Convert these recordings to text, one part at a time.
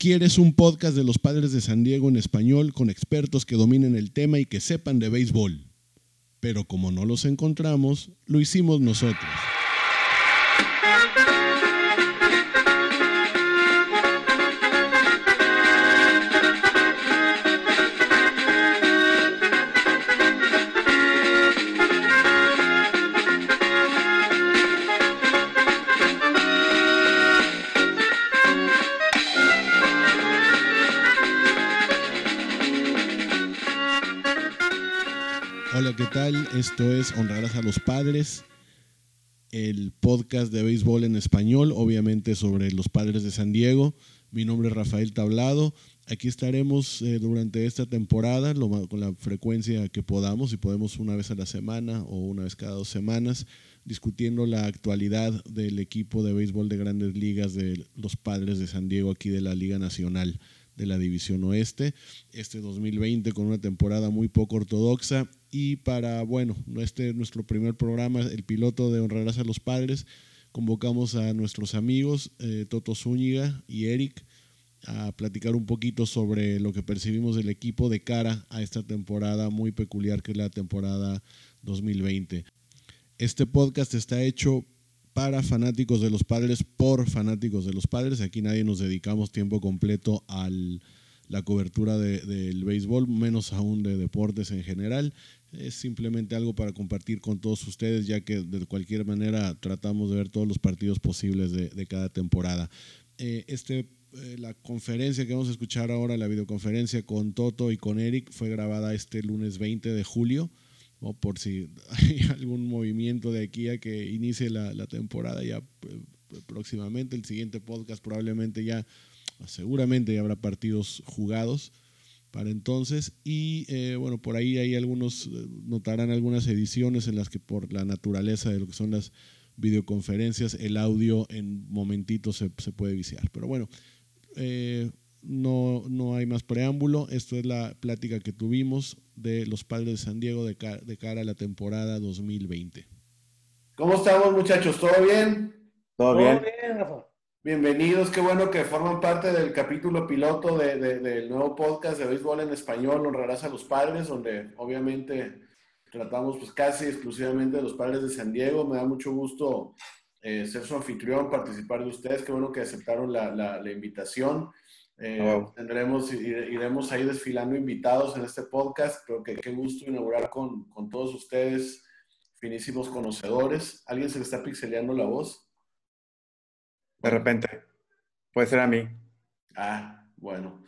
¿Quieres un podcast de los padres de San Diego en español con expertos que dominen el tema y que sepan de béisbol? Pero como no los encontramos, lo hicimos nosotros. Esto es Honrarás a los Padres, el podcast de béisbol en español, obviamente sobre los padres de San Diego. Mi nombre es Rafael Tablado. Aquí estaremos eh, durante esta temporada con la frecuencia que podamos, si podemos una vez a la semana o una vez cada dos semanas, discutiendo la actualidad del equipo de béisbol de grandes ligas de los padres de San Diego aquí de la Liga Nacional de la División Oeste. Este 2020 con una temporada muy poco ortodoxa y para, bueno, este nuestro primer programa, el piloto de Honrarás a los Padres, convocamos a nuestros amigos eh, Toto Zúñiga y Eric a platicar un poquito sobre lo que percibimos del equipo de cara a esta temporada muy peculiar que es la temporada 2020. Este podcast está hecho para fanáticos de los padres por fanáticos de los padres. Aquí nadie nos dedicamos tiempo completo a la cobertura del béisbol, menos aún de deportes en general. Es simplemente algo para compartir con todos ustedes, ya que de cualquier manera tratamos de ver todos los partidos posibles de, cada temporada. Eh, este, eh, la conferencia que vamos a escuchar ahora, la videoconferencia con Toto y con Eric, fue grabada este lunes 20 de julio, o por si hay algún movimiento de aquí a que inicie la, la temporada ya eh, próximamente. El siguiente podcast probablemente ya, seguramente ya habrá partidos jugados para entonces. Y eh, bueno, por ahí hay algunos, eh, notarán algunas ediciones en las que por la naturaleza de lo que son las videoconferencias, el audio en momentitos se, puede viciar. Pero bueno, no, no hay más preámbulo. Esto es la plática que tuvimos de los padres de San Diego de, de cara a la temporada 2020. ¿Cómo estamos muchachos? ¿Todo bien? Todo bien. Bienvenidos, qué bueno que forman parte del capítulo piloto del nuevo podcast de béisbol en español, Honrarás a los Padres, donde obviamente tratamos pues casi exclusivamente de los padres de San Diego. Me da mucho gusto eh, ser su anfitrión, participar de ustedes, qué bueno que aceptaron la, invitación. Eh, tendremos, iremos ahí desfilando invitados en este podcast, pero que qué gusto inaugurar con, con todos ustedes, finísimos conocedores. ¿Alguien se le está pixeleando la voz? De repente. Puede ser a mí. Ah, bueno.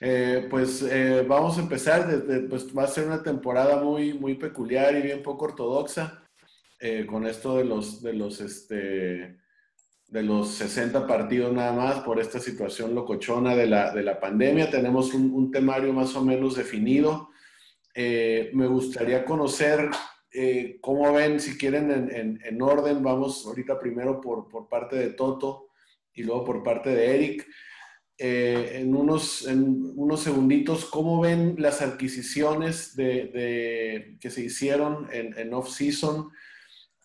Eh, pues eh, vamos a empezar. Desde, pues va a ser una temporada muy, muy peculiar y bien poco ortodoxa. Eh, con esto de los, de los, este, de los 60 partidos nada más por esta situación locochona de la, de la pandemia. Tenemos un, temario más o menos definido. me gustaría conocer cómo ven, si quieren, en, en, orden. Vamos ahorita primero por, por parte de Toto y luego por parte de Eric. Eh, en, unos, en unos segunditos, ¿cómo ven las adquisiciones de, que se hicieron en off-season?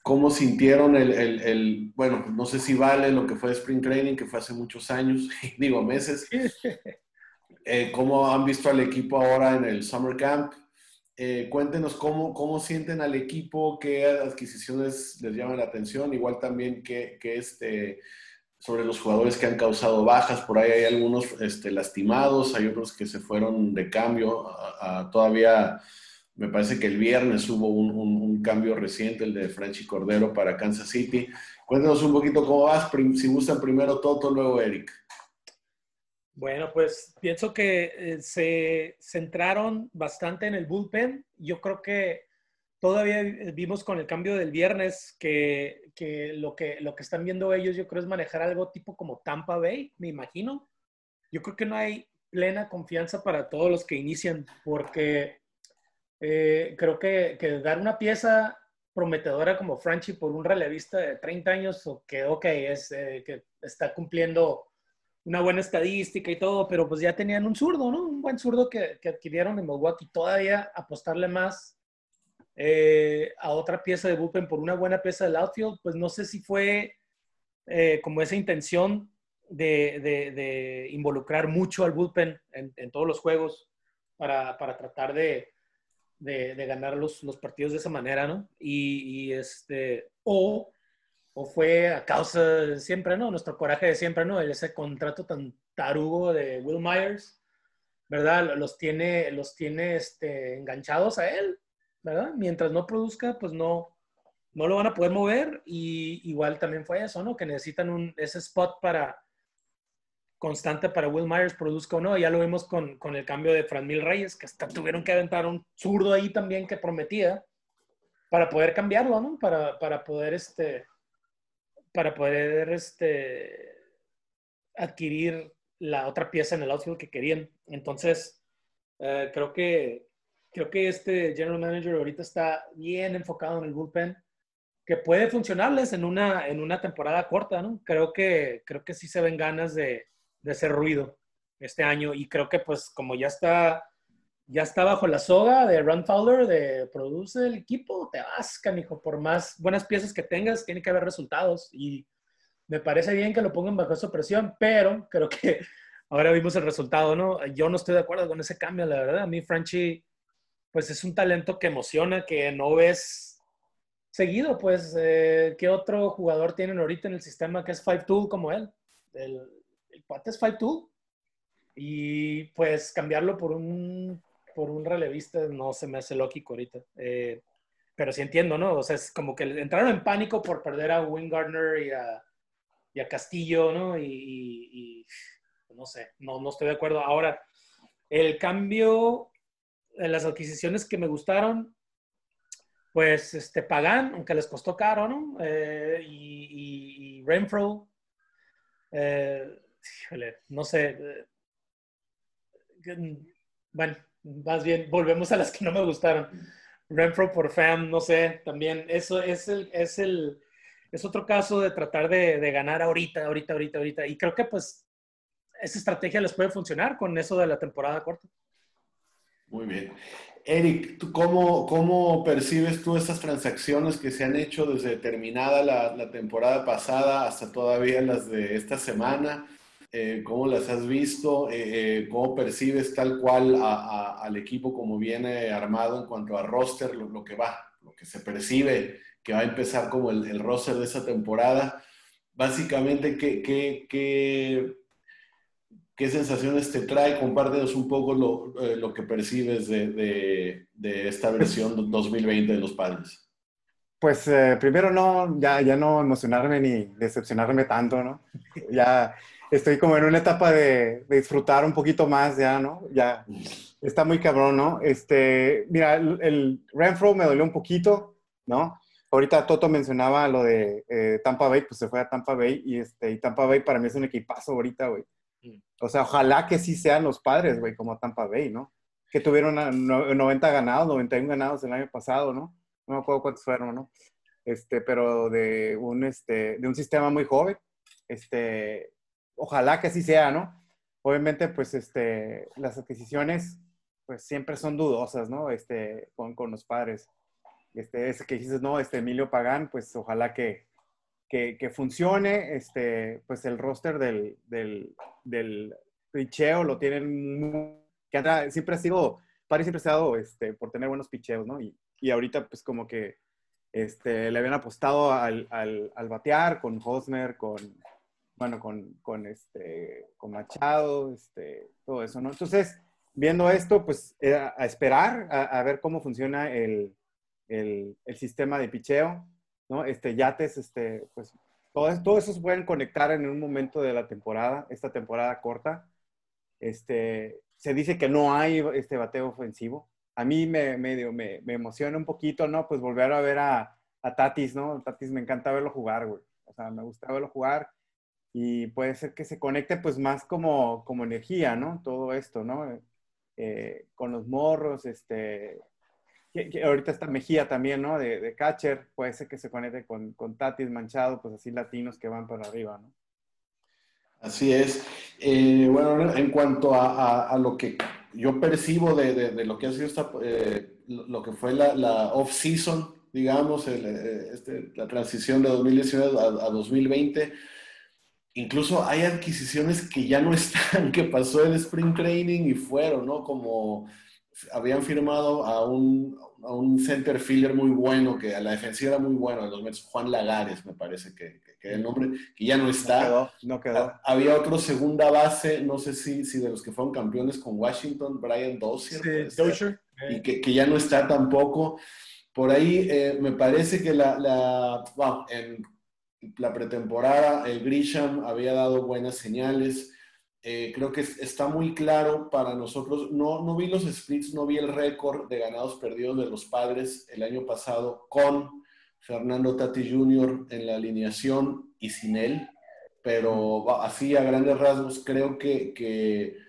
¿Cómo sintieron el, el, bueno, no sé si vale lo que fue Spring Training, que fue hace muchos años, digo meses? Eh, ¿Cómo han visto al equipo ahora en el Summer Camp? Eh, cuéntenos cómo, cómo sienten al equipo, qué adquisiciones les llaman la atención, igual también qué, qué este, sobre los jugadores que han causado bajas. Por ahí hay algunos este, lastimados, hay otros que se fueron de cambio. todavía, me parece que el viernes hubo un, cambio reciente, el de Frenchy Cordero para Kansas City. Cuéntanos un poquito cómo vas, si gustan primero Toto, luego Eric. Bueno, pues pienso que eh, se centraron bastante en el bullpen. Yo creo que todavía vimos con el cambio del viernes que, lo que lo que están viendo ellos, yo creo, es manejar algo tipo como Tampa Bay, me imagino. Yo creo que no hay plena confianza para todos los que inician, porque eh, creo que, dar una pieza prometedora como Franchi por un relevista de 30 años, que, ok, es, eh, que está cumpliendo una buena estadística y todo, pero pues ya tenían un zurdo, ¿no? Un buen zurdo que, que adquirieron en Milwaukee. Todavía apostarle más eh, a otra pieza de bullpen por una buena pieza del outfield, pues no sé si fue eh, como esa intención de, involucrar mucho al bullpen en, todos los juegos para, tratar de, ganar los, partidos de esa manera, ¿no? Y, este, o, o, fue a causa de siempre, ¿no? Nuestro coraje de siempre, ¿no? Ese contrato tan tarugo de Will Myers, ¿verdad? Los tiene, los tiene este, enganchados a él, ¿verdad? Mientras no produzca, pues no, no lo van a poder mover y igual también fue eso, ¿no? Que necesitan un, ese spot para constante para Will Myers, produzca o no. Ya lo vimos con, con el cambio de Fran Mil Reyes, que hasta tuvieron que aventar un zurdo ahí también que prometía para poder cambiarlo, ¿no? Para, para poder, este, para poder, este, adquirir la otra pieza en el outfield que querían. Entonces, eh, creo que creo que este general manager ahorita está bien enfocado en el bullpen que puede funcionarles en una, en una temporada corta, ¿no? Creo que, creo que sí se ven ganas de, de hacer ruido este año y creo que pues como ya está, ya está bajo la soga de Run Fowler, de produce el equipo, te vas, canijo, por más buenas piezas que tengas, tiene que haber resultados y me parece bien que lo pongan bajo esa presión, pero creo que ahora vimos el resultado, ¿no? Yo no estoy de acuerdo con ese cambio, la verdad. A mí Franchi, pues es un talento que emociona, que no ves seguido, pues, eh, ¿qué otro jugador tienen ahorita en el sistema que es Five Tool como él? El Pate es Five Tool. Y pues cambiarlo por un, por un relevista no se me hace lógico ahorita. Eh, pero sí entiendo, ¿no? O sea, es como que entraron en pánico por perder a Wing Gardner y a, y a Castillo, ¿no? Y, no sé, no, no estoy de acuerdo. Ahora, el cambio en las adquisiciones que me gustaron, pues este, Pagan, aunque les costó caro, ¿no? Eh, y, y, Renfro, eh, no sé. Eh, bueno, más bien, volvemos a las que no me gustaron. Renfro por Fam, no sé, también. Eso es el, es el, es otro caso de tratar de, de ganar ahorita, ahorita, ahorita, ahorita. Y creo que pues esa estrategia les puede funcionar con eso de la temporada corta. Muy bien. Eric, cómo, cómo, percibes tú estas transacciones que se han hecho desde terminada la, temporada pasada hasta todavía las de esta semana? Eh, ¿Cómo las has visto? Eh, eh, ¿Cómo percibes tal cual al equipo como viene armado en cuanto a roster, lo, que va, lo que se percibe que va a empezar como el, el roster de esta temporada? Básicamente, ¿qué, qué, qué ¿Qué sensaciones te trae? Compártenos un poco lo, eh, lo que percibes de, de, de, esta versión 2020 de los padres. Pues eh, primero no, ya, ya no emocionarme ni decepcionarme tanto, ¿no? Ya estoy como en una etapa de, de, disfrutar un poquito más ya, ¿no? Ya está muy cabrón, ¿no? Este, mira, el, el Renfro me dolió un poquito, ¿no? Ahorita Toto mencionaba lo de eh, Tampa Bay, pues se fue a Tampa Bay y, este, y Tampa Bay para mí es un equipazo ahorita, güey. O sea, ojalá que sí sean los padres, güey, como Tampa Bay, ¿no? Que tuvieron 90 ganados, 91 ganados el año pasado, ¿no? No me acuerdo cuántos fueron, ¿no? Este, pero de un, este, de un sistema muy joven. Este, ojalá que así sea, ¿no? Obviamente, pues, este, las adquisiciones, pues, siempre son dudosas, ¿no? Este, con, los padres. Este, ese que dices, no, este Emilio Pagán, pues, ojalá que, que, funcione, este, pues el roster del, del, del picheo lo tienen que siempre ha sido, Paris siempre ha estado este, por tener buenos picheos, ¿no? Y, y, ahorita pues como que este, le habían apostado al, al batear con Hosmer, con, bueno, con, con, este, con Machado, este, todo eso, ¿no? Entonces, viendo esto, pues a esperar a, a, ver cómo funciona el, el, el sistema de picheo. ¿no? Este, yates, este, pues, todo, todo eso se pueden conectar en un momento de la temporada, esta temporada corta. Este, se dice que no hay este bateo ofensivo. A mí me, me, me, me emociona un poquito, ¿no? Pues volver a ver a, a, Tatis, ¿no? Tatis me encanta verlo jugar, güey. O sea, me gusta verlo jugar y puede ser que se conecte pues más como, como energía, ¿no? Todo esto, ¿no? Eh, con los morros, este, que, ahorita está Mejía también, ¿no? De, de, catcher, puede ser que se conecte con, con Tatis Manchado, pues así latinos que van para arriba, ¿no? Así es. Eh, bueno, en cuanto a, a, lo que yo percibo de, de, lo que ha sido esta, eh, lo que fue la, la off-season, digamos, el, eh, este, la transición de 2019 a, a 2020, incluso hay adquisiciones que ya no están, que pasó el Spring Training y fueron, ¿no? Como habían firmado a un, a un center fielder muy bueno, que a la defensiva era muy bueno, de los Mets, Juan Lagares, me parece que, que, el nombre, que ya no está. No quedó, no quedó. Había otro segunda base, no sé si, si de los que fueron campeones con Washington, Brian Dozier. Sí, Dozier. Y que, que, ya no está tampoco. Por ahí eh, me parece que la, la, bueno, en la pretemporada el Grisham había dado buenas señales. Eh, creo que está muy claro para nosotros. No, no vi los splits, no vi el récord de ganados perdidos de los padres el año pasado con Fernando Tati Jr. en la alineación y sin él, pero así a grandes rasgos creo que, que,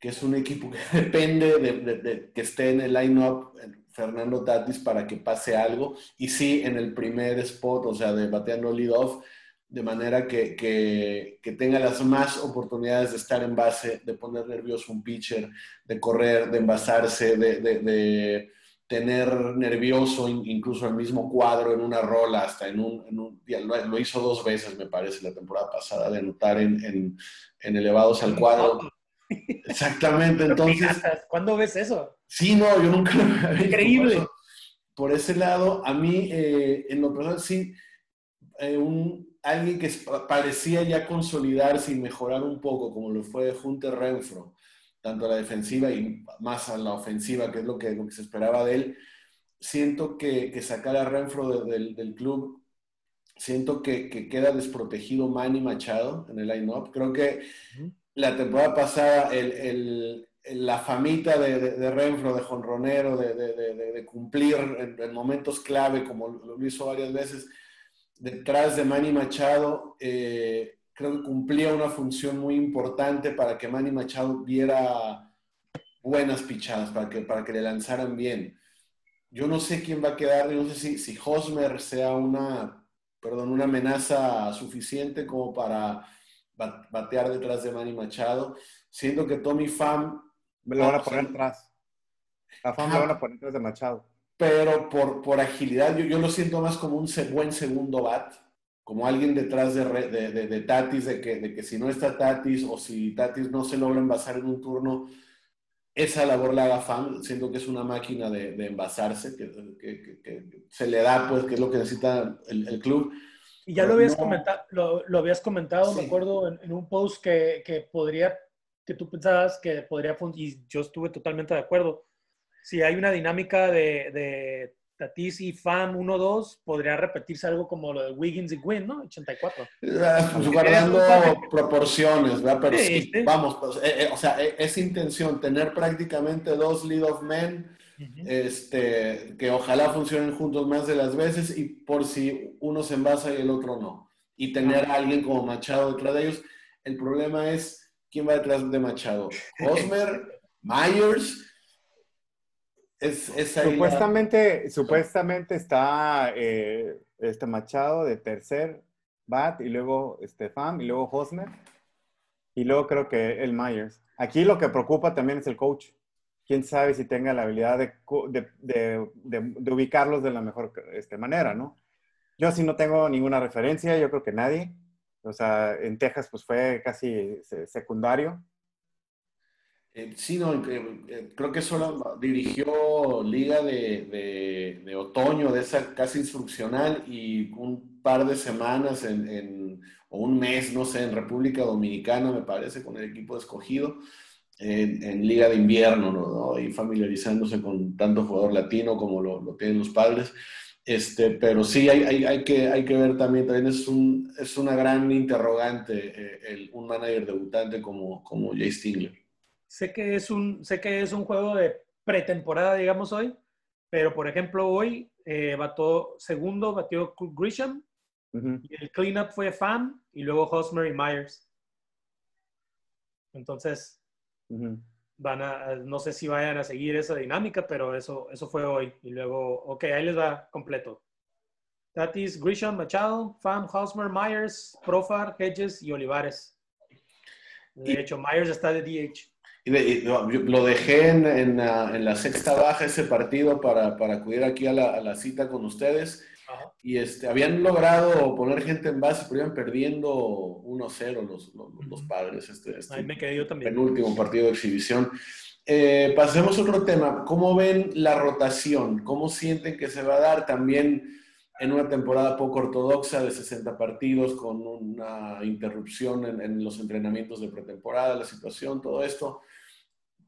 es un equipo que depende de, de, de que esté en el line-up Fernando Tatis para que pase algo y sí en el primer spot, o sea, de bateando lead-off de manera que, que, tenga las más oportunidades de estar en base, de poner nervioso un pitcher, de correr, de envasarse, de, de, tener nervioso incluso el mismo cuadro en una rola, hasta en un... En un lo, hizo dos veces, me parece, la temporada pasada, de anotar en, en, en elevados al cuadro. Exactamente, entonces... ¿Cuándo ves eso? Sí, no, yo nunca lo había visto. Increíble. Por, ese lado, a mí, eh, en lo personal, sí, eh, un, alguien que parecía ya consolidarse y mejorar un poco, como lo fue Hunter Renfro, tanto a la defensiva y más a la ofensiva, que es lo que, se esperaba de él. Siento que, que sacar a Renfro del, club, siento que, queda desprotegido Manny Machado en el line-up. Creo que la temporada pasada el, la famita de, Renfro, de jonronero, de, cumplir en, momentos clave, como lo hizo varias veces, detrás de Manny Machado, eh, creo que cumplía una función muy importante para que Manny Machado viera buenas pichadas, para que, para que le lanzaran bien. Yo no sé quién va a quedar, no sé si, si Hosmer sea una, perdón, una amenaza suficiente como para batear detrás de Manny Machado, siendo que Tommy Pham... Me lo van a poner atrás. A Pham lo van a poner atrás de Machado pero por, por agilidad yo, yo, lo siento más como un buen segundo bat, como alguien detrás de, de, de, Tatis, de que, de que si no está Tatis o si Tatis no se logra envasar en un turno, esa labor la haga fan, siento que es una máquina de, envasarse, que, que, que, se le da, pues, que es lo que necesita el, el club. Y ya lo habías, comentado, lo, lo, habías comentado, me acuerdo, en, en, un post que, que podría, que tú pensabas que podría, y yo estuve totalmente de acuerdo, si hay una dinámica de, de Tatis y Fam 1-2, podría repetirse algo como lo de Wiggins y Gwynn, ¿no? 84. Ah, pues guardando proporciones, ¿verdad? Pero sí, vamos, pues, eh, eh, o sea, e, es intención tener prácticamente dos lead of men, este, que ojalá funcionen juntos más de las veces y por si uno se envasa y el otro no. Y tener a alguien como Machado detrás de ellos. El problema es quién va detrás de Machado. Osmer, Myers supuestamente, supuestamente está eh, este Machado de tercer bat y luego Stefan y luego Hosmer y luego creo que el Myers. Aquí lo que preocupa también es el coach. Quién sabe si tenga la habilidad de, de, de, ubicarlos de la mejor este, manera, ¿no? Yo sí no tengo ninguna referencia, yo creo que nadie. O sea, en Texas pues fue casi secundario eh, sí, no, eh, creo que solo dirigió liga de, de, otoño, de esa casi instruccional, y un par de semanas en, o un mes, no sé, en República Dominicana, me parece, con el equipo escogido, en, liga de invierno, ¿no? Y familiarizándose con tanto jugador latino como lo, lo tienen los padres. Este, pero sí, hay, hay, hay, que, hay que ver también, también es, un, es una gran interrogante eh, el, un manager debutante como, como Jay Stingler. Sé que es un, sé que es un juego de pretemporada, digamos hoy, pero por ejemplo hoy eh, bató segundo, batió Grisham, y el cleanup fue Fan y luego Hosmer y Myers. Entonces, van a, no sé si vayan a seguir esa dinámica, pero eso, eso fue hoy. Y luego, ok, ahí les va completo. Tatis, Grisham, Machado, Fan, Hosmer, Myers, Profar, Hedges y Olivares. De hecho, Myers está de DH. Y, lo dejé en, la, sexta baja ese partido para, acudir aquí a la, cita con ustedes y este, habían logrado poner gente en base, pero iban perdiendo 1-0 los, los, padres. Este, este Ahí me quedé yo también. Penúltimo partido de exhibición. Eh, pasemos a otro tema. ¿Cómo ven la rotación? ¿Cómo sienten que se va a dar también en una temporada poco ortodoxa de 60 partidos con una interrupción en, en los entrenamientos de pretemporada, la situación, todo esto?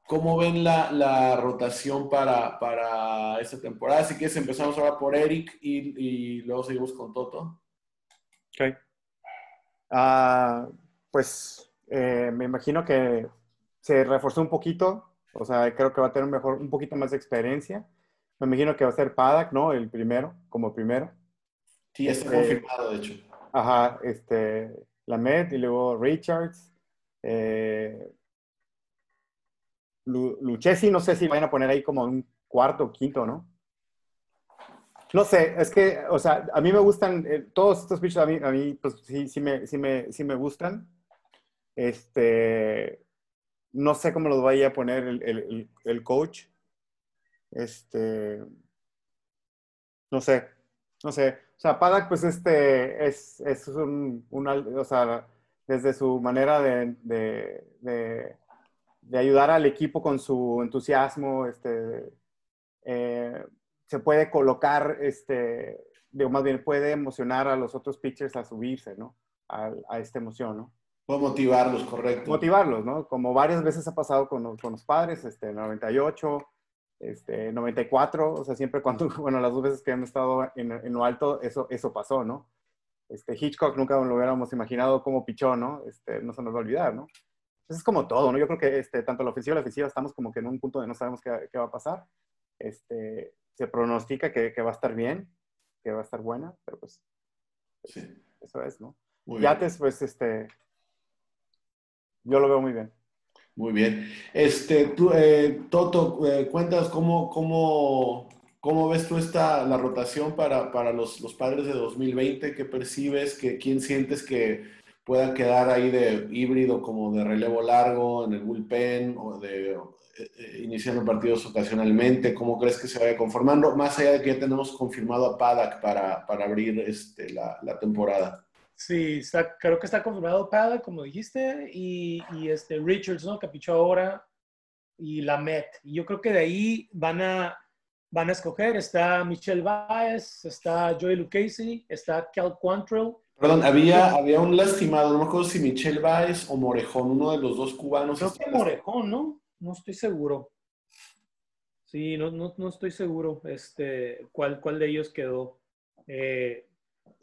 ¿Cómo ven la, la rotación para, para, esta temporada? Así que empezamos ahora por Eric y, y luego seguimos con Toto. Ok. Uh, pues eh, me imagino que se reforzó un poquito, o sea, creo que va a tener un, mejor, un poquito más de experiencia. Me imagino que va a ser Paddock, ¿no? El primero, como primero. Sí, está este, confirmado, de hecho. Ajá, este, Lamed y luego Richards. Eh, Luchesi, no sé si van a poner ahí como un cuarto o quinto, ¿no? No sé, es que, o sea, a mí me gustan, eh, todos estos bichos a mí, a mí pues sí, sí me, sí me, sí me gustan. Este, no sé cómo los vaya a poner el, el, el coach. Este, no sé, no sé. O sea, Padak, pues este, es, es un, una, o sea, desde su manera de de ayudar al equipo con su entusiasmo, este, eh, se puede colocar, este, digo, más bien puede emocionar a los otros pitchers a subirse, ¿no? A, a esta emoción, ¿no? Puede motivarlos, correcto. Motivarlos, ¿no? Como varias veces ha pasado con los, con los padres, este, 98, este, 94, o sea, siempre cuando, bueno, las dos veces que han estado en, en lo alto, eso, eso pasó, ¿no? Este, Hitchcock nunca lo hubiéramos imaginado como pichó, ¿no? Este, no se nos va a olvidar, ¿no? Es como todo, ¿no? Yo creo que este, tanto la ofensiva y la ofensiva estamos como que en un punto de no sabemos qué, qué va a pasar. Este, se pronostica que, que, va a estar bien, que va a estar buena, pero pues sí. eso es, ¿no? Muy Yates, pues, este, yo lo veo muy bien. Muy bien. Este, tú, eh, Toto, eh, cuentas cómo, cómo, cómo ves tú esta, la rotación para, para los, los padres de 2020, qué percibes, que, quién sientes que pueda quedar ahí de híbrido como de relevo largo en el bullpen o de eh, eh, iniciando partidos ocasionalmente? ¿Cómo crees que se vaya conformando? Más allá de que ya tenemos confirmado a Paddock para, para abrir este, la, la, temporada. Sí, está, creo que está confirmado Paddock, como dijiste, y, y este Richards, ¿no? Que pichó ahora, y la Met. Y yo creo que de ahí van a, van a escoger. Está Michelle Baez, está Joey Lucchesi, está Cal Quantrill, Perdón, había, había un lastimado, no me acuerdo si Michelle Baez o Morejón, uno de los dos cubanos. Creo que Morejón, ¿no? No estoy seguro. Sí, no, no, no estoy seguro este, cuál, cuál de ellos quedó eh,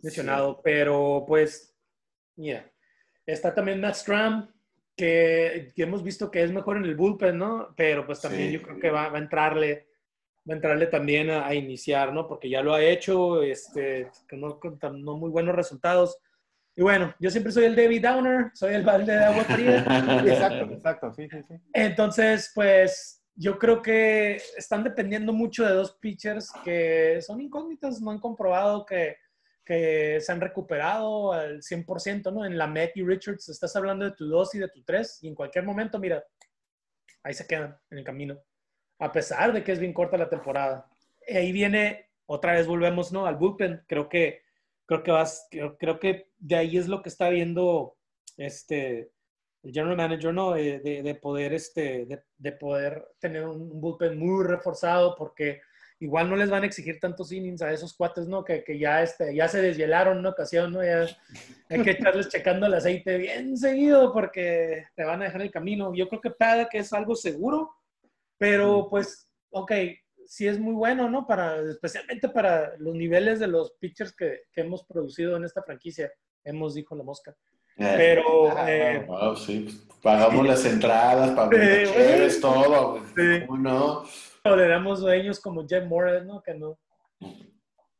mencionado, pero pues, mira, está también Matt Stram, que, que, hemos visto que es mejor en el bullpen, ¿no? Pero pues también yo creo que va, va a entrarle a entrarle también a, iniciar, ¿no? Porque ya lo ha hecho, este, con no, no, muy buenos resultados. Y bueno, yo siempre soy el David Downer, soy el balde de agua fría. exacto, exacto, sí, sí, sí. Entonces, pues yo creo que están dependiendo mucho de dos pitchers que son incógnitas, no han comprobado que, que se han recuperado al 100%, ¿no? En la Met y Richards estás hablando de tu 2 y de tu 3 y en cualquier momento, mira, ahí se quedan en el camino a pesar de que es bien corta la temporada. Ahí viene, otra vez volvemos, ¿no? Al bullpen. Creo que, creo que vas, creo, que de ahí es lo que está viendo este, el general manager, ¿no? De, de, poder, este, de, de, poder tener un bullpen muy reforzado porque igual no les van a exigir tantos innings a esos cuates, ¿no? Que, que ya, este, ya se deshielaron en una ocasión, ¿no? Hay que estarles checando el aceite bien seguido porque te van a dejar el camino. Yo creo que que es algo seguro pero pues, ok, sí es muy bueno, ¿no? Para, especialmente para los niveles de los pitchers que, que hemos producido en esta franquicia. Hemos, dijo la mosca. Eh, pero... Ah, eh, sí. Pues, pagamos las entradas, pagamos sí, todo. Sí. ¿No? O le damos dueños como Jeff Morris, ¿no? Que no.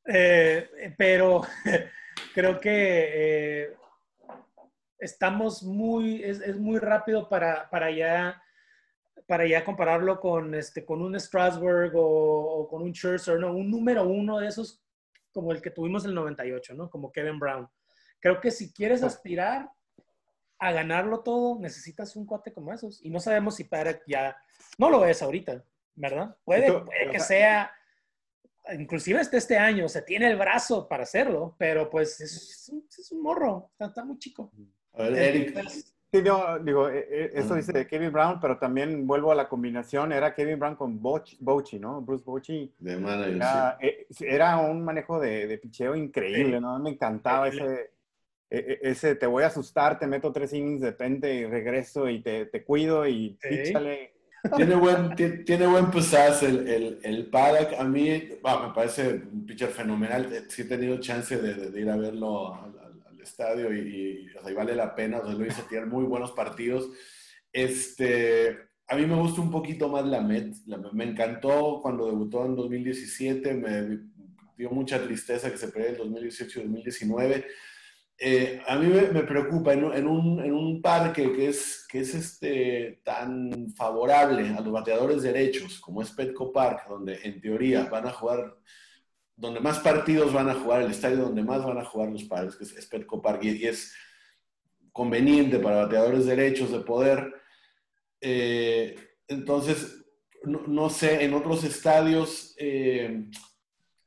Eh, pero creo que estamos muy, es, es, muy rápido para, para ya para ya compararlo con, este, con un Strasburg o, con un Scherzer, ¿no? Un número uno de esos como el que tuvimos en el 98, ¿no? Como Kevin Brown. Creo que si quieres aspirar a ganarlo todo, necesitas un cuate como esos. Y no sabemos si Parek ya... No lo es ahorita, ¿verdad? Puede, puede que sea inclusive hasta este año, se tiene el brazo para hacerlo, pero pues es, un, morro, está, muy chico. A ver, Eric. Sí, yo digo, eh, eh, eso dice de Kevin Brown, pero también vuelvo a la combinación, era Kevin Brown con Bochy, ¿no? Bruce Bochy. De manager, era, eh, era un manejo de, de picheo increíble, ¿no? Me encantaba ese, ese, te voy a asustar, te meto tres innings de repente y regreso y te, te cuido y píchale. Tiene buen, tiene buen pusaz el, el, el Paddock. A mí me parece un pitcher fenomenal. Sí he tenido chance de, de ir a verlo estadio y, vale la pena, o sea, hizo tiene muy buenos partidos. Este, a mí me gusta un poquito más la Met, me encantó cuando debutó en 2017, me dio mucha tristeza que se perdiera el 2018 y 2019. Eh, a mí me, preocupa en, en, un, en, un, parque que es, que es este, tan favorable a los bateadores derechos como es Petco Park, donde en teoría van a jugar donde más partidos van a jugar, el estadio donde más van a jugar los padres, que es, Petco Park, y, es conveniente para bateadores derechos de poder. Eh, entonces, no, sé, en otros estadios eh,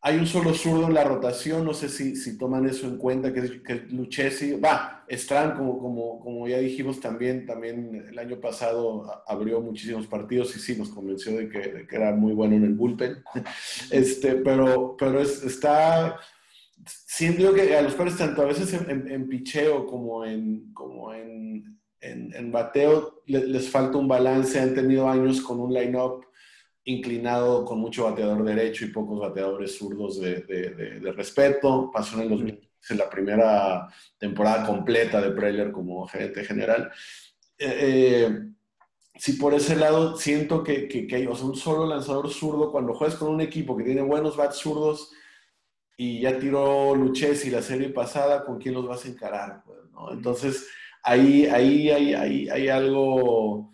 hay un solo zurdo en la rotación, no sé si, si toman eso en cuenta, que es que Lucchesi, va, Strand, como, como, como ya dijimos también, también el año pasado abrió muchísimos partidos y sí, nos convenció de que, que era muy bueno en el bullpen, este, pero, pero está, siento que a los padres, tanto a veces en, en, picheo como en, como en, en, bateo, les, les falta un balance, han tenido años con un line-up inclinado con mucho bateador derecho y pocos bateadores zurdos de, de, respeto. Pasó en 2015 la primera temporada completa de Preller como gerente general. Eh, eh, si por ese lado siento que, que, hay un solo lanzador zurdo, cuando juegas con un equipo que tiene buenos bats zurdos y ya tiró Luches y la serie pasada, ¿con quién los vas a encarar? Pues, Entonces, ahí, ahí hay, hay, hay algo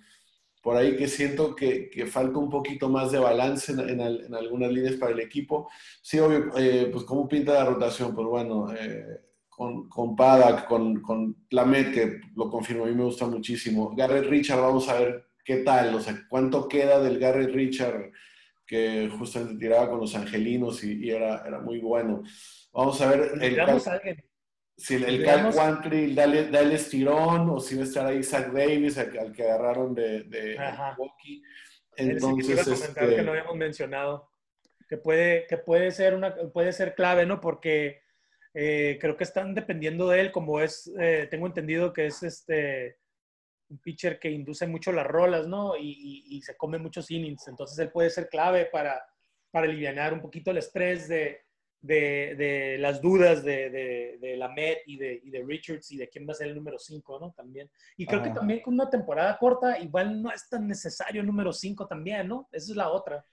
por ahí que siento que, que, falta un poquito más de balance en, en, algunas líneas para el equipo. Sí, obvio, eh, pues cómo pinta la rotación, pues bueno, eh, con, con Paddock, con, con Lamet, que lo confirmo, a mí me gusta muchísimo. Garrett Richard, vamos a ver qué tal, o sea, cuánto queda del Garrett Richard que justamente tiraba con los angelinos y, era, era muy bueno. Vamos a ver. El, si el, el Kyle Quantrill da, el estirón o si va a estar ahí Zach Davis, al, que agarraron de, de Milwaukee. Entonces, que, este... que lo habíamos mencionado, que puede, que puede, ser, una, puede ser clave, ¿no? Porque eh, creo que están dependiendo de él, como es, eh, tengo entendido que es este un pitcher que induce mucho las rolas, ¿no? Y, y, se come muchos innings, entonces él puede ser clave para, para aliviar un poquito el estrés de, de, de las dudas de, de, de la Met y de, y de Richards y de quién va a ser el número 5, ¿no? También. Y creo que también con una temporada corta, igual no es tan necesario el número 5 también, ¿no? Esa es la otra.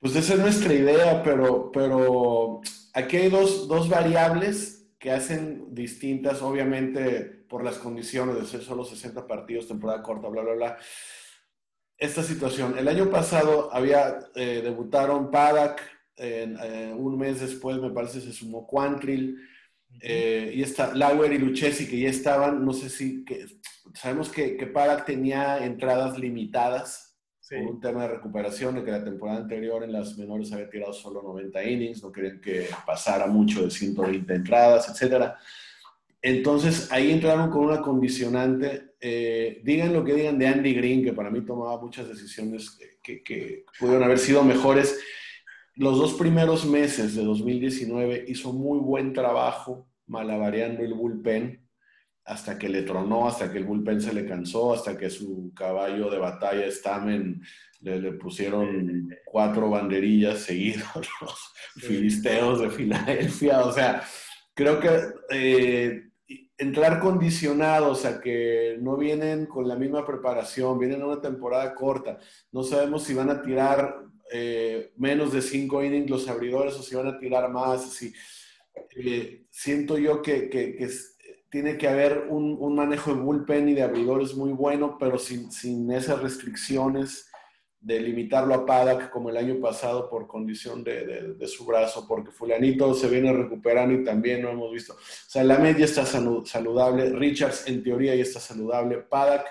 Pues esa es nuestra idea, pero, pero aquí hay dos, dos variables que hacen distintas, obviamente, por las condiciones de ser solo 60 partidos, temporada corta, bla, bla, bla. Esta situación. El año pasado había, eh, debutaron Paddock, eh, un mes después, me parece, se sumó Quantrill. Eh, y está Lauer y Lucchesi, que ya estaban, no sé si, que, sabemos que, que tenía entradas limitadas por un tema de recuperación, de que la temporada anterior en las menores había tirado solo 90 innings, no querían que pasara mucho de 120 entradas, etc. Entonces ahí entraron con una condicionante, eh, digan lo que digan de Andy Green, que para mí tomaba muchas decisiones que, que pudieron haber sido mejores los dos primeros meses de 2019 hizo muy buen trabajo malabareando el bullpen hasta que le tronó, hasta que el bullpen se le cansó, hasta que su caballo de batalla, Stamen, le, pusieron cuatro banderillas seguidos, los filisteos de Filadelfia. O sea, creo que eh, entrar condicionados a que no vienen con la misma preparación, vienen a una temporada corta, no sabemos si van a tirar eh, menos de cinco innings los abridores o si van a tirar más. Eh, siento yo que, que, tiene que haber un, un, manejo de bullpen y de abridores muy bueno, pero sin, sin esas restricciones de limitarlo a Paddock como el año pasado por condición de, de, su brazo, porque fulanito se viene recuperando y también no hemos visto. O sea, la media está saludable, Richards en teoría ya está saludable, Paddock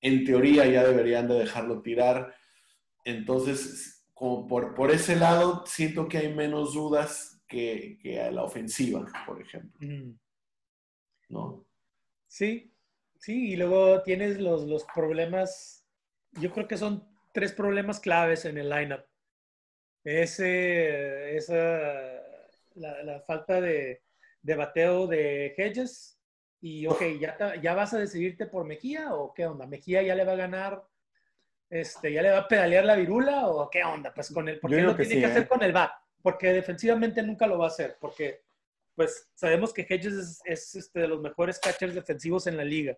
en teoría ya deberían de dejarlo tirar. Entonces, como por, por ese lado, siento que hay menos dudas que, que a la ofensiva, por ejemplo. Mm. ¿No? Sí, sí, y luego tienes los, los problemas, yo creo que son tres problemas claves en el lineup. Ese, esa, la, la falta de, de bateo de Hedges y, ok, ¿ya, ¿ya vas a decidirte por Mejía o qué onda? ¿Mejía ya le va a ganar, este, ya le va a pedalear la virula o qué onda? Pues con él, porque él lo que tiene sí, que hacer ¿eh? con el bat, porque defensivamente nunca lo va a hacer, porque pues sabemos que Hedges es, es, este, de los mejores catchers defensivos en la liga.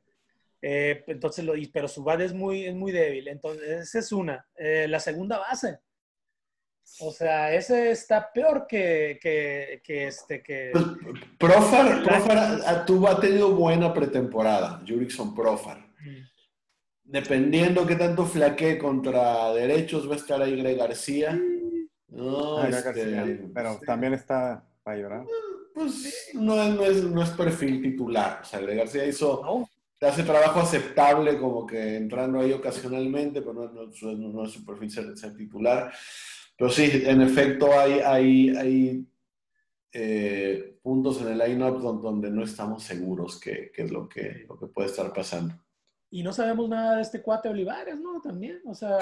Eh, entonces, lo, y- pero su bat es muy, es muy débil. Entonces, esa es una. Eh, la segunda base. O sea, ese está peor que, que, que este, que... Pues, Profar, Profar ha, ha- tuvo, ha tenido buena pretemporada, Jurickson Profar. Mm. Dependiendo qué tanto flaquee contra derechos, va a estar ahí Greg García. No, Ah, este, García, pero este, también está para llorar. Pues no, es- no es, no es perfil titular. O sea, Greg García hizo, No, hace trabajo aceptable, como que entrando ahí ocasionalmente, pero no, no, no es su perfil ser, ser titular. Pero sí, en efecto, hay, hay, hay eh, puntos en el line-up don- donde no estamos seguros qué, es lo que, lo que puede estar pasando. Y no sabemos nada de este cuate Olivares, ¿no? También, o sea,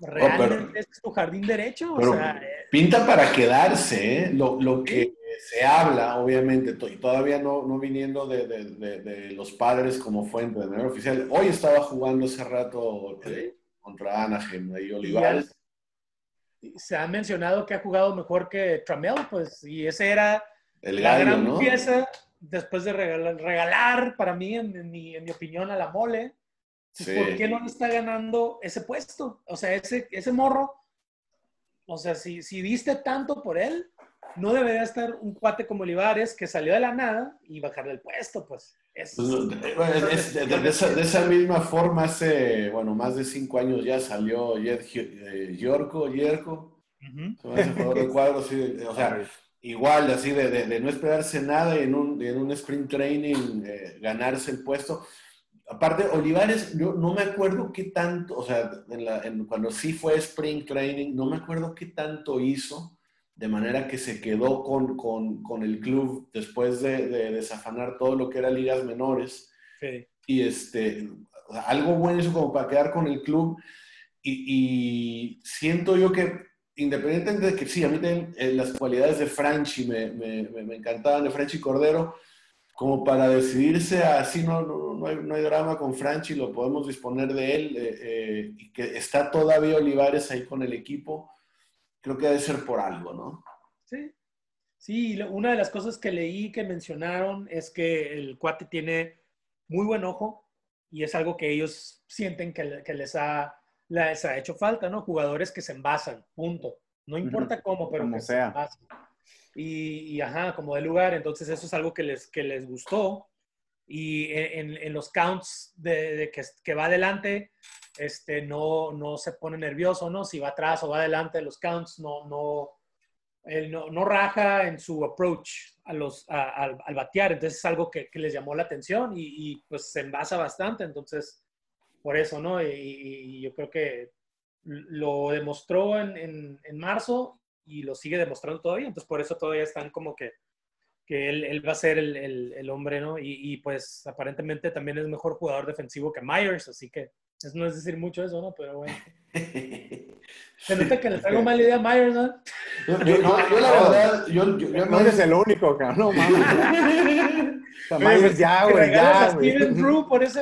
realmente es tu jardín derecho, pero- o sea, eh, Pinta para quedarse, ¿eh? Lo, lo que se habla, obviamente, y todavía no, no viniendo de, de- de- de los padres como fuente de manera oficial. Hoy estaba jugando hace rato eh, contra Anaheim, ahí Olivares. se ha mencionado que ha jugado mejor que Tramel, pues, y ese era El la gallo, gran ¿no? pieza después de regalar, regalar para mí, en, en mi, en mi opinión, a la mole. Sí. ¿Por qué no está ganando ese puesto? O sea, ese, ese morro, o sea, si, si diste tanto por él, no debería estar un cuate como Olivares que salió de la nada y bajarle el puesto, pues. Es, Pues, no, de, es- esa, de esa misma forma, hace, bueno, más de cinco años ya salió Gi- eh, Yorko, Yerko, jugador de cuadros, sí, o sea, igual, así de, de- de no esperarse nada y en un, en un sprint training eh, ganarse el puesto. Aparte, Olivares, yo no me acuerdo qué tanto, o sea, en la- en- cuando sí fue sprint training, no me acuerdo qué tanto hizo, de manera que se quedó con, con- con el club después de, de desafanar todo lo que era ligas menores Sí. y este, algo bueno hizo como para quedar con el club. Y, y siento yo que, independientemente de que sí, a mí eh, las cualidades de Franchi me, me, me- encantaban, de Franchi Cordero, como para decidirse a, sí, no, no, no, hay, no hay drama con Franchi, lo podemos disponer de él, eh, eh, y que está todavía Olivares ahí con el equipo, creo que debe ser por algo, ¿no? Sí. Sí, una de las cosas que leí que mencionaron es que el cuate tiene muy buen ojo y es algo que ellos sienten que, que les, ha, les ha hecho falta, ¿no? Jugadores que se envasan, punto. No importa cómo, pero Como que se sea. envasan. Y, y, ajá, como de lugar, entonces eso es algo que les, que les gustó. Y en, en- los counts de, de que, que va adelante, este, no, no se pone nervioso, ¿no? Si va atrás o va adelante de los counts, no, no, él no, no raja en su approach a los, a- al, al batear. Entonces es algo que, que les llamó la atención y, y, pues se envasa bastante. Entonces, por eso, ¿no? Y, y yo creo que lo demostró en, en, en marzo y lo sigue demostrando todavía. Entonces, por eso todavía están como que, que él, él va a ser el, el, el hombre, ¿no? Y, y, pues aparentemente también es mejor jugador defensivo que Myers, así que eso no es decir mucho eso, ¿no? Pero bueno. Se nota que le traigo mala idea a Myers, ¿no? Yo, yo- yo- yo la verdad, yo, yo, yo No eres el único, cabrón. No mames. Myers ya, Que güey, ya, güey. Steven Drew por ese...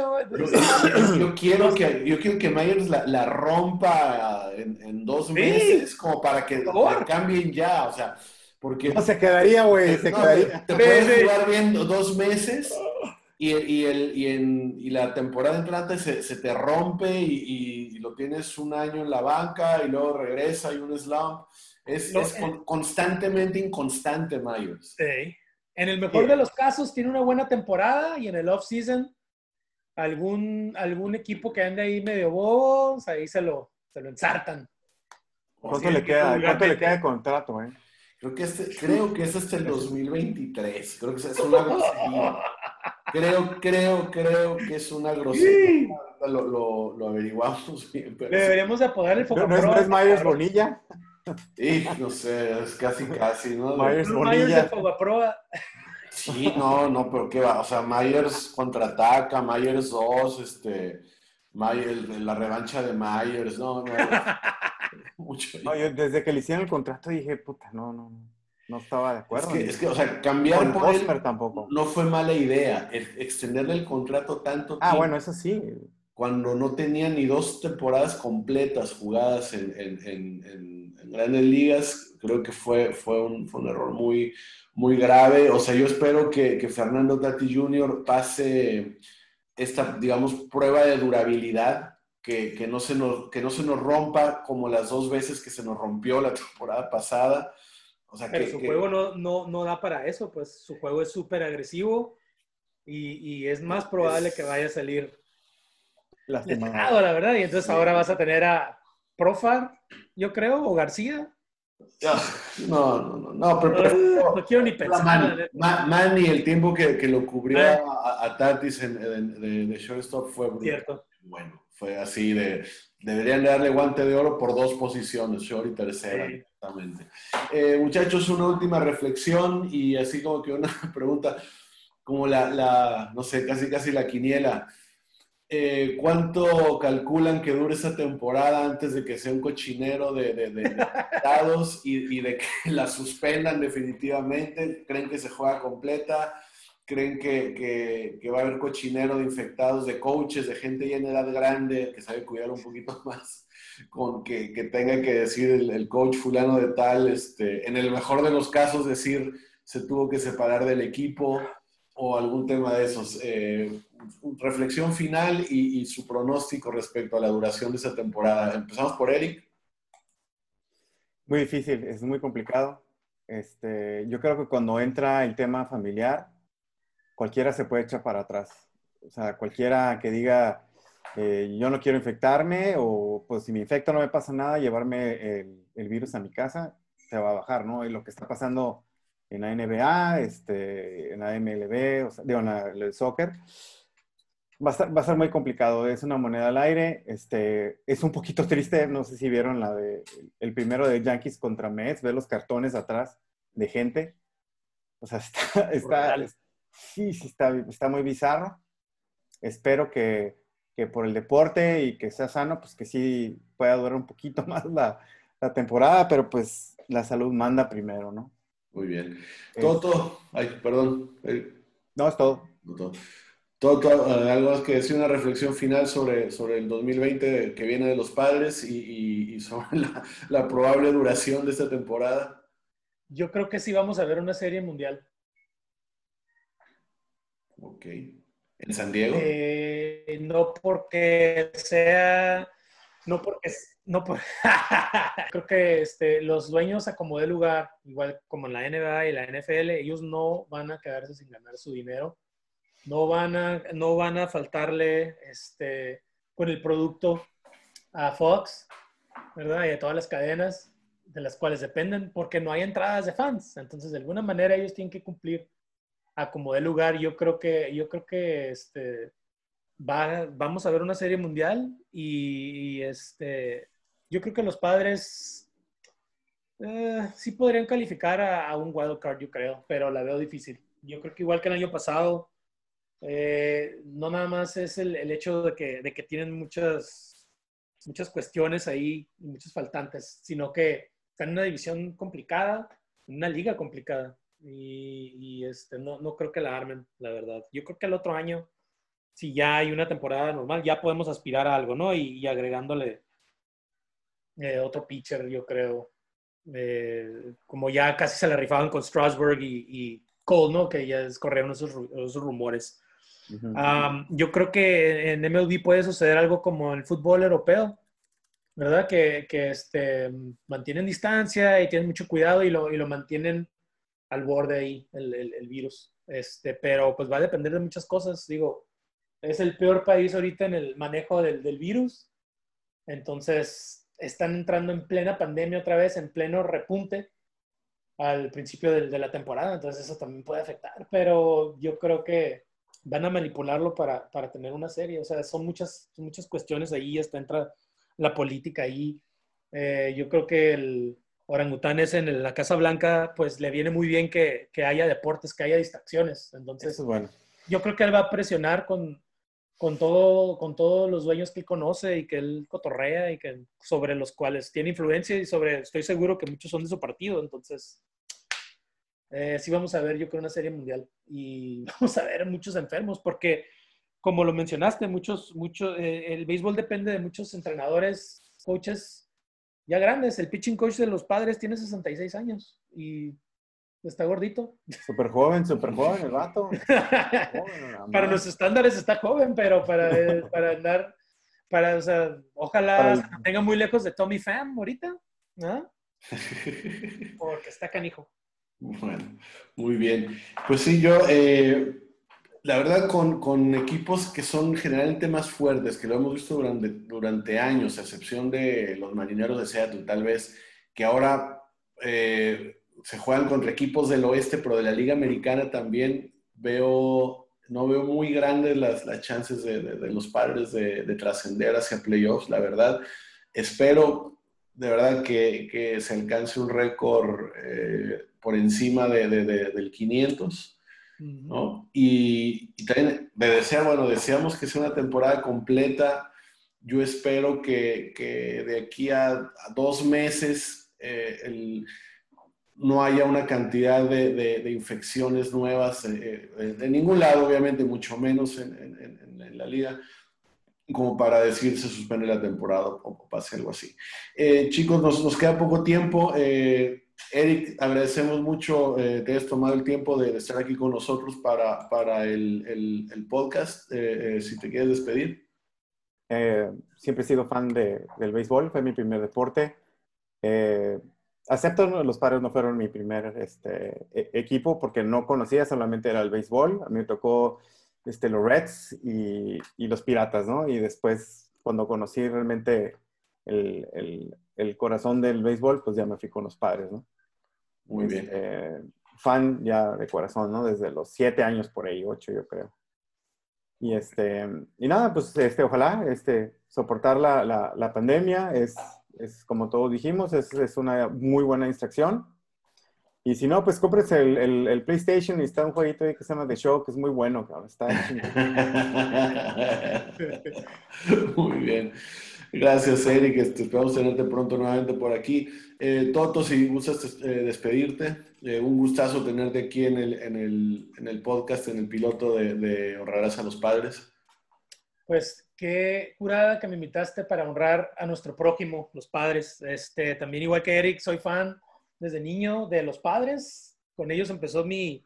Yo, quiero que, yo quiero que Myers la, la rompa en, en dos Sí. meses como para que la cambien ya, o sea, porque No, se quedaría, güey, se no, quedaría. te Sí, puedes sí. jugar bien dos meses y, y, el, y, en, y la temporada entrante se, se te rompe y, y- y lo tienes un año en la banca y luego regresa y un slump. Es, es con- constantemente inconstante Myers. Sí. En el mejor de los casos tiene una buena temporada y en el off-season algún, algún equipo que ande ahí medio bobos, ahí se lo, se lo ensartan. ¿Cuánto Sí, le queda? ¿Cuánto le queda de contrato, eh? Creo que, este, creo que es hasta el 2023. Creo que es una grosería. Creo, creo, creo que es una grosería. Lo, lo, lo averiguamos bien. pero sí. deberíamos de apodar el ¿No, no es, no es Focapro. Myers Bonilla? Y no sé, es casi casi, ¿no? Myers Myers Bonilla. Fobaproa. Sí, no, no, pero qué va, o sea, Myers contraataca, Myers 2, este, Myers, la revancha de Myers, no, no, mucho. No, yo desde que le hicieron el contrato dije, puta, no, no, no, estaba de Es acuerdo. que, es que, o sea, cambiar por él tampoco. no fue mala idea, ex- extenderle el contrato tanto Ah, tiempo bueno, eso sí. cuando no tenía ni dos temporadas completas jugadas en, en- en- en- en grandes ligas, creo que fue, fue, un, fue un error muy, muy grave. O sea, yo espero que, que Fernando Tati Jr. pase esta, digamos, prueba de durabilidad, que, que no se nos, que no se nos rompa como las dos veces que se nos rompió la temporada pasada. O sea, Pero que, su que- juego no, no, no da para eso, pues su juego es súper agresivo y, y es más probable Es- que vaya a salir Lastimado. la verdad. Y entonces Sí. ahora vas a tener a Profar, yo creo, o García. No, no, no, no, pero, pero- No quiero ni pensar. Manny, el tiempo que, que lo cubrió Ah. a, a Tatis en, en- de, de shortstop fue brutal. Cierto. Bueno, fue así de... Deberían de darle guante de oro por dos posiciones, short y tercera, Sí. exactamente. Eh, muchachos, una última reflexión y así como que una pregunta, como la, la no sé, casi casi la quiniela. Eh, ¿Cuánto calculan que dure esa temporada antes de que sea un cochinero de, de, de- de invitados y, de que la suspendan definitivamente? ¿Creen que se juega completa? ¿Creen que, va a haber cochinero de infectados, de coaches, de gente ya en edad grande que sabe cuidar un poquito más? Con que, tenga que decir el, el coach fulano de tal, este, en el mejor de los casos decir se tuvo que separar del equipo o algún tema de esos. Eh, reflexión final y, y su pronóstico respecto a la duración de esa temporada. Empezamos por Eric. Muy difícil, es muy complicado. Este, yo creo que cuando entra el tema familiar, cualquiera se puede echar para atrás. O sea, cualquiera que diga, eh, yo no quiero infectarme o pues si me infecto no me pasa nada, llevarme el, el virus a mi casa, se va a bajar, ¿no? Y lo que está pasando en la NBA, este, en la MLB, o sea, digo, en la- el soccer, va a, estar, va a ser muy complicado. Es una moneda al aire. Este, es un poquito triste. No sé si vieron la de el primero de Yankees contra Mets. Ver los cartones atrás de gente. O sea, está, está sí, sí está, está muy bizarro. Espero que, que por el deporte y que sea sano, pues que sí pueda durar un poquito más la, la temporada, pero pues la salud manda primero, ¿no? Muy bien. Es- Toto, ay, perdón. Eric. no, es todo. Toto. Toto, eh, algo más que decir, una reflexión final sobre, sobre el 2020 que viene de los padres y, y- y sobre la, la probable duración de esta temporada. Yo creo que sí vamos a ver una serie mundial. Ok. ¿En San Diego? Eh, no porque sea, no porque, no por, creo que este, los dueños a como de lugar, igual como en la NBA y la NFL, ellos no van a quedarse sin ganar su dinero, no van a, no van a faltarle este, con el producto a Fox, ¿verdad? Y a todas las cadenas de las cuales dependen, porque no hay entradas de fans. Entonces, de alguna manera, ellos tienen que cumplir a como de lugar. Yo creo que, yo creo que este, va, vamos a ver una serie mundial y, este, yo creo que los padres eh, sí podrían calificar a, a un wild card, yo creo, pero la veo difícil. Yo creo que igual que el año pasado, eh, no nada más es el, hecho de que, de que tienen muchas, muchas cuestiones ahí, y muchos faltantes, sino que están en una división complicada, en una liga complicada. Y, este, no, no creo que la armen, la verdad. Yo creo que el otro año, si ya hay una temporada normal, ya podemos aspirar a algo, ¿no? Y, agregándole eh, otro pitcher, yo creo. Eh, como ya casi se le rifaban con Strasburg y, Cole, ¿no? Que ya corrieron esos rumores. Uh -huh. um, yo creo que en MLB puede suceder algo como el fútbol europeo, ¿verdad? Que, que este, mantienen distancia y tienen mucho cuidado y lo, y lo mantienen al borde ahí, el, el, el, virus. Este, pero pues va a depender de muchas cosas. Digo, es el peor país ahorita en el manejo del, del virus. Entonces, están entrando en plena pandemia otra vez, en pleno repunte al principio de, de la temporada. Entonces, eso también puede afectar. Pero yo creo que van a manipularlo para, para tener una serie. O sea, son muchas, son muchas cuestiones ahí, hasta entra la política ahí. Eh, yo creo que el, orangutanes en la Casa Blanca, pues le viene muy bien que, que haya deportes, que haya distracciones. Entonces, Eso es bueno. yo creo que él va a presionar con, con, todo, con todos los dueños que él conoce y que él cotorrea y que sobre los cuales tiene influencia y sobre, estoy seguro que muchos son de su partido. Entonces, eh, sí vamos a ver, yo creo, una serie mundial y vamos a ver muchos enfermos porque, como lo mencionaste, muchos, muchos, eh, el béisbol depende de muchos entrenadores, coaches ya grandes. El pitching coach de los padres tiene 66 años y está gordito. Súper joven, súper joven el vato. Joven, para los estándares está joven, pero para, eh, para andar, para, o sea, ojalá Para el- se mantenga muy lejos de Tommy Pham ahorita, ¿no? Porque está canijo. Bueno, muy bien. Pues sí, yo, eh, la verdad, con, con equipos que son generalmente más fuertes, que lo hemos visto durante, durante años, a excepción de los marineros de Seattle, tal vez, que ahora eh, se juegan contra equipos del oeste, pero de la Liga Americana también veo, no veo muy grandes las, las chances de, los padres de, de trascender hacia playoffs, la verdad. Espero de verdad que, que se alcance un récord eh, por encima de, de- de- del 500, ¿no? Y, y también bueno, deseamos que sea una temporada completa. Yo espero que, que de aquí a, a dos meses eh, el- no haya una cantidad de, infecciones nuevas eh, eh, de ningún lado, obviamente, mucho menos en, en- en- en la liga, como para decir se suspende la temporada o, o pase algo así. Eh, chicos, nos, nos queda poco tiempo. Eh, Eric, agradecemos mucho eh, que hayas tomado el tiempo de, estar aquí con nosotros para, para el, el- podcast. Eh, eh, si te quieres despedir. Eh, siempre he sido fan de- del béisbol, fue mi primer deporte. Acepto, los padres no fueron mi primer este, e- equipo porque no conocía, solamente era el béisbol. A mí me tocó este, los Reds y, y los Piratas, ¿no? Y después, cuando conocí realmente el, el- el corazón del béisbol, pues ya me fui con los padres, ¿no? Muy bien. Este, fan ya de corazón, ¿no? Desde los siete años por ahí, ocho yo creo. Y este, y nada, pues este, ojalá este, soportar la, la, la pandemia es, es, como todos dijimos, es, es una muy buena distracción. Y si no, pues compres el, el, el PlayStation y está un jueguito ahí que se llama The Show, que es muy bueno, cabrón. Está. Muy bien. Gracias, Eric. Este, esperamos tenerte pronto nuevamente por aquí. Eh, Toto, si gustas eh, despedirte, eh, un gustazo tenerte aquí en el, en el, en el podcast, en el piloto de, de Honrarás a los Padres. Pues qué curada que me invitaste para honrar a nuestro prójimo, los padres. Este, también igual que Eric, soy fan desde niño de los padres. Con ellos empezó mi,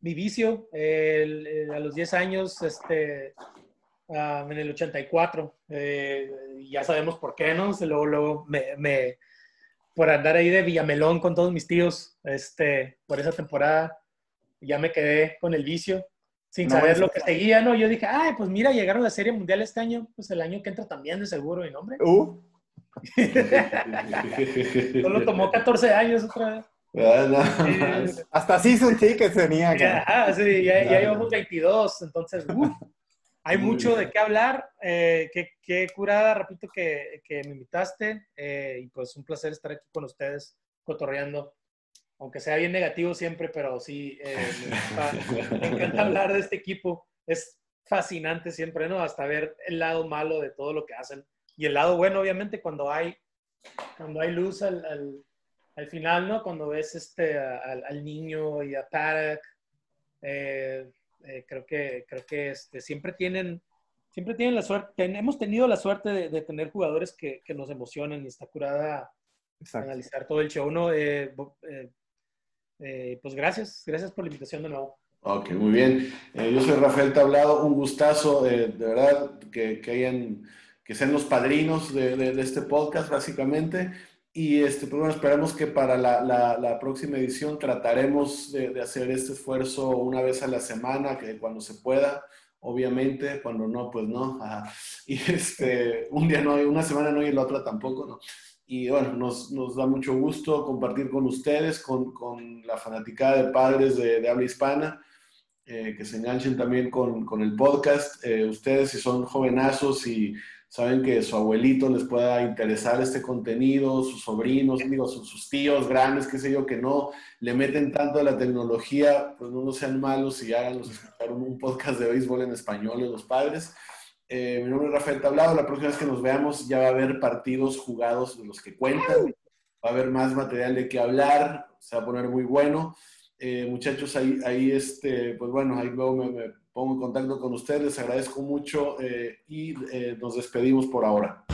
mi vicio. El- a los 10 años, este, ah, en el 84, eh, ya sabemos por qué, ¿no? Luego, luego me, me- por andar ahí de Villamelón con todos mis tíos, este, por esa temporada, ya me quedé con el vicio sin No, saber lo que seguía, ¿no? Yo dije, ay, pues mira, llegaron a la Serie Mundial este año, pues el año que entra también de seguro, y no, hombre. Uh, Solo tomó 14 años otra vez. Ah, nada más. hasta season tickets tenía, cabrón. Ajá, sí, ya, ya llevamos 22, entonces, uf, hay mucho de qué hablar. Eh, qué, qué curada, repito, que, que me invitaste, eh, y pues un placer estar aquí con ustedes, cotorreando. Aunque sea bien negativo siempre, pero sí, eh, me, encanta, me encanta hablar de este equipo. Es fascinante siempre, ¿no? Hasta ver el lado malo de todo lo que hacen. Y el lado bueno, obviamente, cuando hay, cuando hay luz al, al, al final, ¿no? Cuando ves este, a- al, al niño y a Paddock, eh, eh, creo que, creo que este, siempre tienen, siempre tienen la suerte, ten- hemos tenido la suerte de, de tener jugadores que, que nos emocionan y está curada Exacto. analizar todo el show, ¿no? Eh, eh, eh, pues gracias, gracias por la invitación de nuevo. Ok, muy bien. Eh, yo soy Rafael Tablado, un gustazo, eh, de verdad, que, que hayan, que sean los padrinos de, de- de este podcast, básicamente. Y este, pues bueno, esperamos que para la, la- la próxima edición trataremos de, de hacer este esfuerzo una vez a la semana, que cuando se pueda, obviamente, cuando no, pues no. Ajá. Y este, un día no, una semana no y la otra tampoco, ¿no? Y bueno, nos, nos da mucho gusto compartir con ustedes, con, con la fanaticada de padres de, de habla hispana eh, que se enganchen también con, con el podcast. Eh, ustedes, si son jovenazos y saben que su abuelito les pueda interesar este contenido, sus sobrinos, digo, sus, tíos grandes, qué sé yo, que no le meten tanto a la tecnología, pues no, sean malos y háganlos escuchar un, podcast de béisbol en español los padres. Eh, mi nombre es Rafael Tablado, la próxima vez que nos veamos ya va a haber partidos jugados de los que cuentan, va a haber más material de qué hablar, se va a poner muy bueno. Eh, muchachos, ahí, ahí este, pues bueno, ahí luego me, pongo en contacto con ustedes, les agradezco mucho eh, y eh, nos despedimos por ahora.